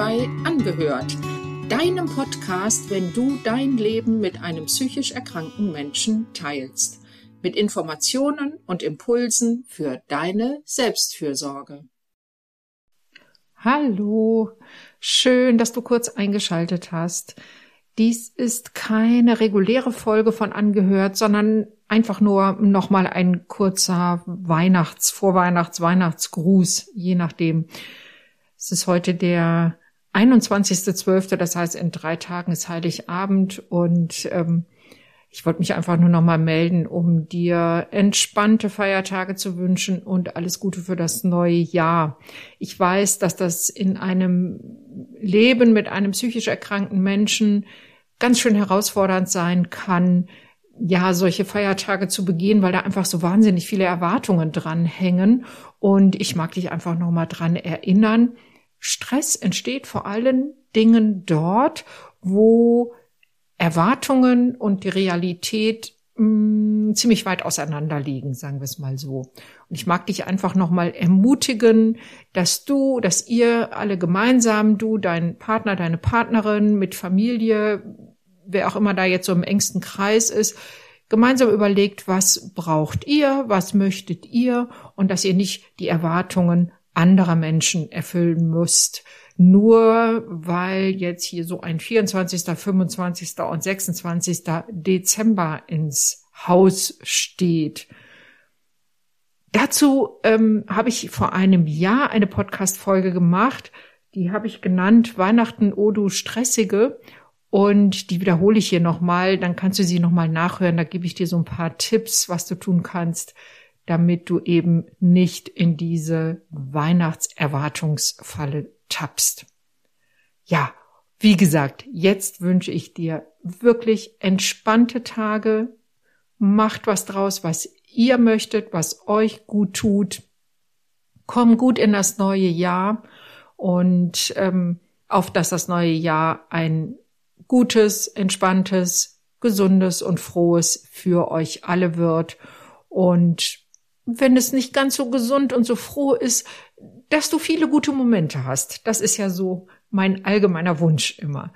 bei Angehört, deinem Podcast, wenn du dein Leben mit einem psychisch erkrankten Menschen teilst, mit Informationen und Impulsen für deine Selbstfürsorge. Hallo, schön, dass du kurz eingeschaltet hast. Dies ist keine reguläre Folge von Angehört, sondern einfach nur nochmal ein kurzer Weihnachts-, Vorweihnachts-, Weihnachtsgruß, je nachdem. Es ist heute der 21.12., das heißt in drei Tagen ist Heiligabend und ähm, ich wollte mich einfach nur nochmal melden, um dir entspannte Feiertage zu wünschen und alles Gute für das neue Jahr. Ich weiß, dass das in einem Leben mit einem psychisch erkrankten Menschen ganz schön herausfordernd sein kann, ja, solche Feiertage zu begehen, weil da einfach so wahnsinnig viele Erwartungen dran hängen. Und ich mag dich einfach nochmal dran erinnern. Stress entsteht vor allen Dingen dort, wo Erwartungen und die Realität mh, mm, ziemlich weit auseinander liegen, sagen wir es mal so. Und ich mag dich einfach nochmal ermutigen, dass du, dass ihr alle gemeinsam, du, dein Partner, deine Partnerin mit Familie, wer auch immer da jetzt so im engsten Kreis ist, gemeinsam überlegt, was braucht ihr, was möchtet ihr und dass ihr nicht die Erwartungen anderer Menschen erfüllen müsst, nur weil jetzt hier so ein 24., 25. und 26. Dezember ins Haus steht. Dazu ähm, habe ich vor einem Jahr eine Podcast-Folge gemacht, die habe ich genannt Weihnachten, oh du Stressige. Und die wiederhole ich hier nochmal, dann kannst du sie nochmal nachhören. Da gebe ich dir so ein paar Tipps, was du tun kannst, damit du eben nicht in diese Weihnachtserwartungsfalle tappst. Ja, wie gesagt, jetzt wünsche ich dir wirklich entspannte Tage. Macht was draus, was ihr möchtet, was euch gut tut. Komm gut in das neue Jahr und ähm, auf dass das neue Jahr ein gutes, entspanntes, gesundes und frohes für euch alle wird. Und wenn es nicht ganz so gesund und so froh ist, dass du viele gute Momente hast. Das ist ja so mein allgemeiner Wunsch immer.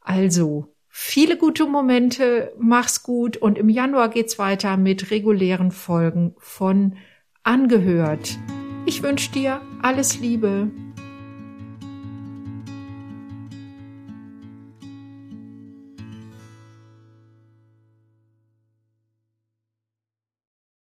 Also, viele gute Momente, mach's gut und im Januar geht's weiter mit regulären Folgen von Angehört. Ich wünsche dir alles Liebe.